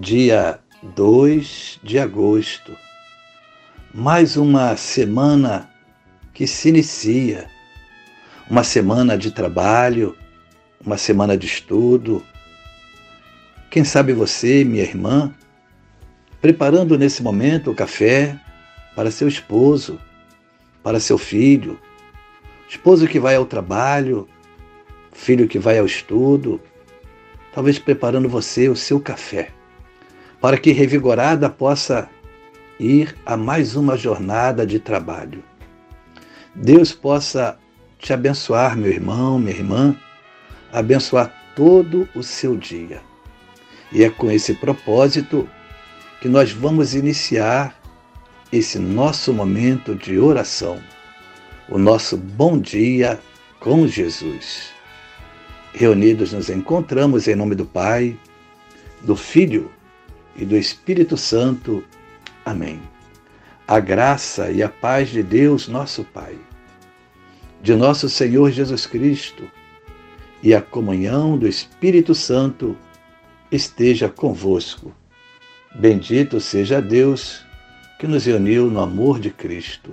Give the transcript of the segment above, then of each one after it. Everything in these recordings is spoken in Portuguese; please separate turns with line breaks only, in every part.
dia 2 de agosto. Mais uma semana que se inicia. Uma semana de trabalho, uma semana de estudo. Quem sabe você, minha irmã, preparando nesse momento o café para seu esposo, para seu filho, esposo que vai ao trabalho, filho que vai ao estudo, talvez preparando você o seu café para que revigorada possa ir a mais uma jornada de trabalho. Deus possa te abençoar, meu irmão, minha irmã, abençoar todo o seu dia. E é com esse propósito que nós vamos iniciar esse nosso momento de oração, o nosso bom dia com Jesus. Reunidos nos encontramos em nome do Pai, do Filho e do Espírito Santo. Amém. A graça e a paz de Deus, nosso Pai, de nosso Senhor Jesus Cristo e a comunhão do Espírito Santo esteja convosco. Bendito seja Deus que nos uniu no amor de Cristo.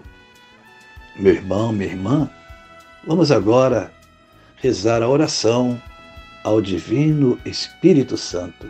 Meu irmão, minha irmã, vamos agora rezar a oração ao Divino Espírito Santo.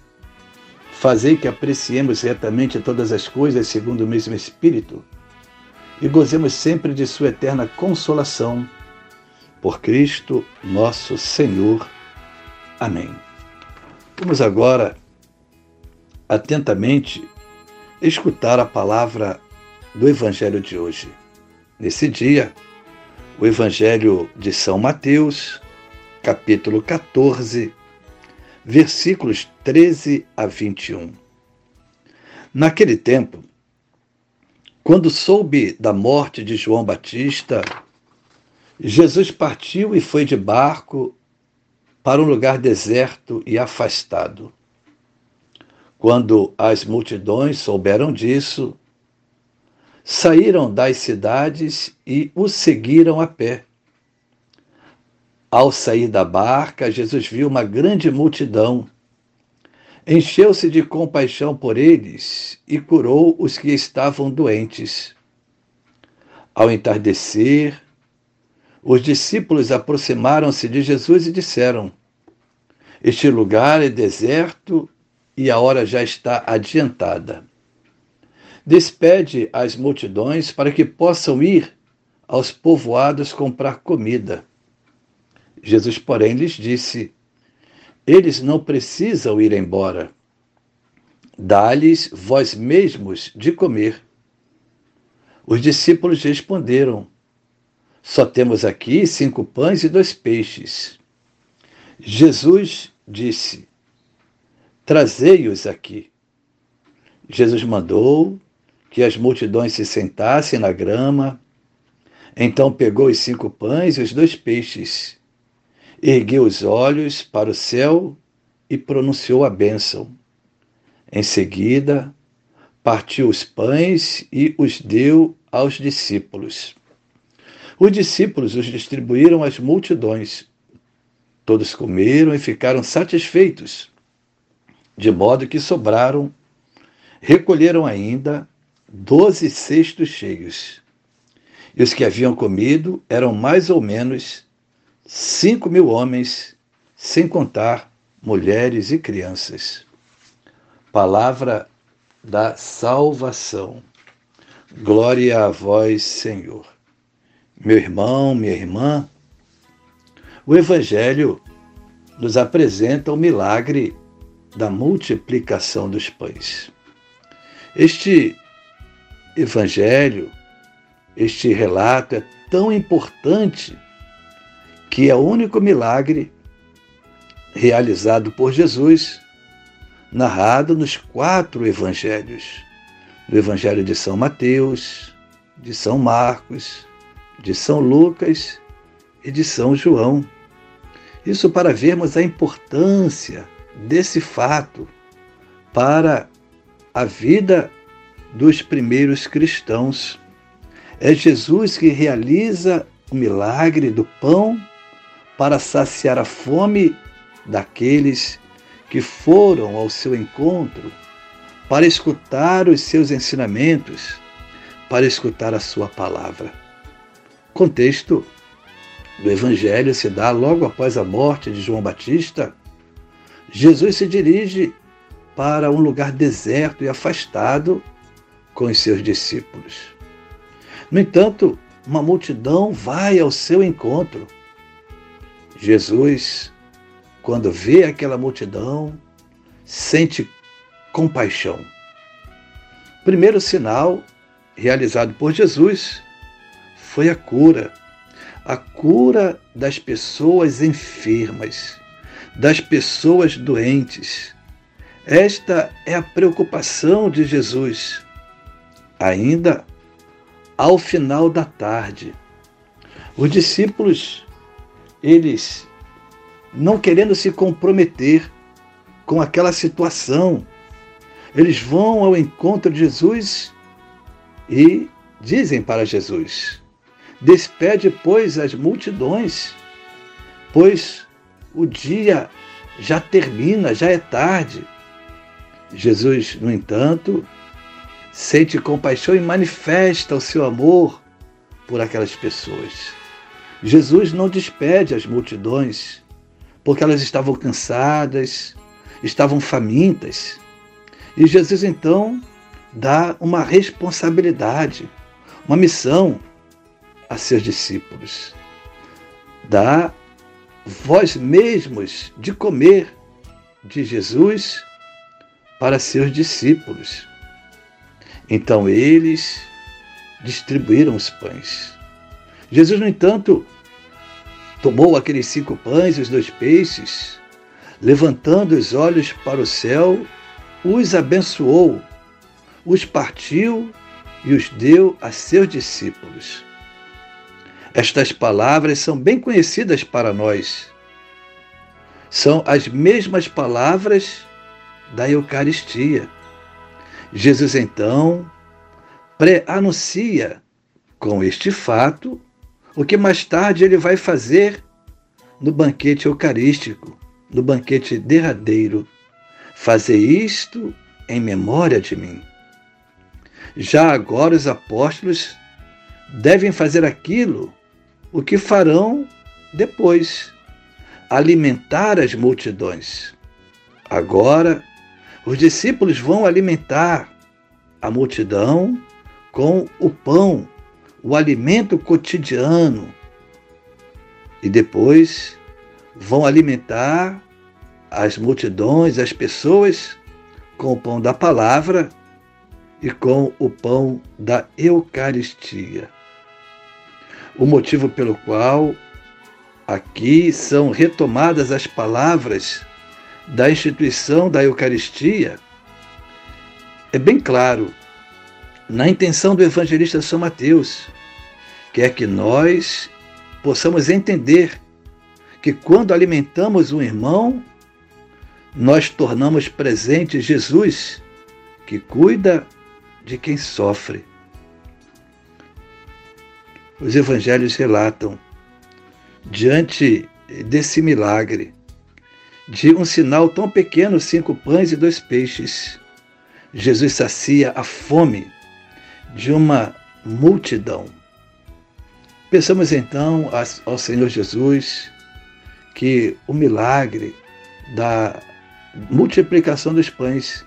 Fazei que apreciemos retamente todas as coisas segundo o mesmo Espírito e gozemos sempre de Sua eterna consolação. Por Cristo nosso Senhor. Amém. Vamos agora atentamente escutar a palavra do Evangelho de hoje. Nesse dia, o Evangelho de São Mateus, capítulo 14, versículos 13 a 21. Naquele tempo, quando soube da morte de João Batista, Jesus partiu e foi de barco para um lugar deserto e afastado. Quando as multidões souberam disso, saíram das cidades e o seguiram a pé. Ao sair da barca, Jesus viu uma grande multidão. Encheu-se de compaixão por eles e curou os que estavam doentes. Ao entardecer, os discípulos aproximaram-se de Jesus e disseram: Este lugar é deserto e a hora já está adiantada. Despede as multidões para que possam ir aos povoados comprar comida. Jesus, porém, lhes disse: Eles não precisam ir embora. Dá-lhes vós mesmos de comer. Os discípulos responderam: Só temos aqui cinco pães e dois peixes. Jesus disse: Trazei-os aqui. Jesus mandou que as multidões se sentassem na grama. Então pegou os cinco pães e os dois peixes ergueu os olhos para o céu e pronunciou a bênção. Em seguida, partiu os pães e os deu aos discípulos. Os discípulos os distribuíram às multidões. Todos comeram e ficaram satisfeitos, de modo que sobraram. Recolheram ainda doze cestos cheios. E os que haviam comido eram mais ou menos cinco mil homens, sem contar mulheres e crianças. Palavra da salvação. Glória a vós, Senhor. Meu irmão, minha irmã, o Evangelho nos apresenta o milagre da multiplicação dos pães. Este Evangelho, este relato é tão importante que é o único milagre realizado por Jesus, narrado nos quatro evangelhos: no Evangelho de São Mateus, de São Marcos, de São Lucas e de São João. Isso para vermos a importância desse fato para a vida dos primeiros cristãos. É Jesus que realiza o milagre do pão para saciar a fome daqueles que foram ao seu encontro para escutar os seus ensinamentos, para escutar a sua palavra. Contexto do Evangelho se dá logo após a morte de João Batista. Jesus se dirige para um lugar deserto e afastado com os seus discípulos. No entanto, uma multidão vai ao seu encontro. Jesus quando vê aquela multidão, sente compaixão. Primeiro sinal realizado por Jesus foi a cura. A cura das pessoas enfermas, das pessoas doentes. Esta é a preocupação de Jesus. Ainda ao final da tarde, os discípulos eles não querendo se comprometer com aquela situação. Eles vão ao encontro de Jesus e dizem para Jesus: Despede, pois, as multidões, pois o dia já termina, já é tarde. Jesus, no entanto, sente compaixão e manifesta o seu amor por aquelas pessoas. Jesus não despede as multidões, porque elas estavam cansadas, estavam famintas. E Jesus então dá uma responsabilidade, uma missão a seus discípulos. Dá vós mesmos de comer de Jesus para seus discípulos. Então eles distribuíram os pães. Jesus, no entanto, Tomou aqueles cinco pães e os dois peixes, levantando os olhos para o céu, os abençoou, os partiu e os deu a seus discípulos. Estas palavras são bem conhecidas para nós. São as mesmas palavras da Eucaristia. Jesus então pré-anuncia com este fato o que mais tarde ele vai fazer no banquete eucarístico, no banquete derradeiro. Fazer isto em memória de mim. Já agora os apóstolos devem fazer aquilo o que farão depois alimentar as multidões. Agora, os discípulos vão alimentar a multidão com o pão o alimento cotidiano e depois vão alimentar as multidões, as pessoas com o pão da palavra e com o pão da Eucaristia. O motivo pelo qual aqui são retomadas as palavras da instituição da Eucaristia é bem claro na intenção do evangelista São Mateus, quer que nós possamos entender que quando alimentamos um irmão, nós tornamos presente Jesus, que cuida de quem sofre. Os evangelhos relatam, diante desse milagre, de um sinal tão pequeno, cinco pães e dois peixes, Jesus sacia a fome de uma multidão. Pensamos então ao Senhor Jesus que o milagre da multiplicação dos pães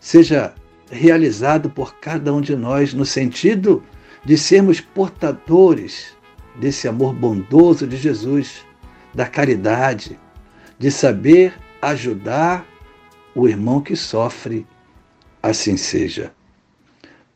seja realizado por cada um de nós no sentido de sermos portadores desse amor bondoso de Jesus, da caridade, de saber ajudar o irmão que sofre, assim seja.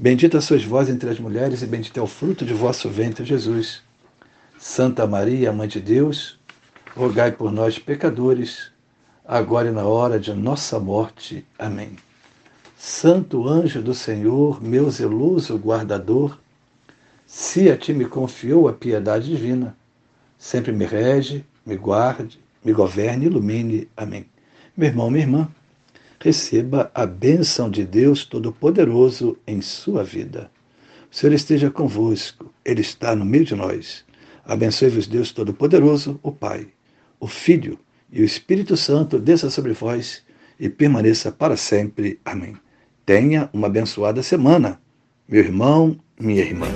Bendita sois vós entre as mulheres, e bendito é o fruto de vosso ventre, Jesus. Santa Maria, Mãe de Deus, rogai por nós, pecadores, agora e na hora de nossa morte. Amém. Santo anjo do Senhor, meu zeloso guardador, se a ti me confiou a piedade divina, sempre me rege, me guarde, me governe e ilumine. Amém. Meu irmão, minha irmã, receba a bênção de Deus Todo-Poderoso em sua vida. O Senhor esteja convosco, Ele está no meio de nós. Abençoe-vos, Deus Todo-Poderoso, o Pai, o Filho e o Espírito Santo, desça sobre vós e permaneça para sempre. Amém. Tenha uma abençoada semana, meu irmão, minha irmã.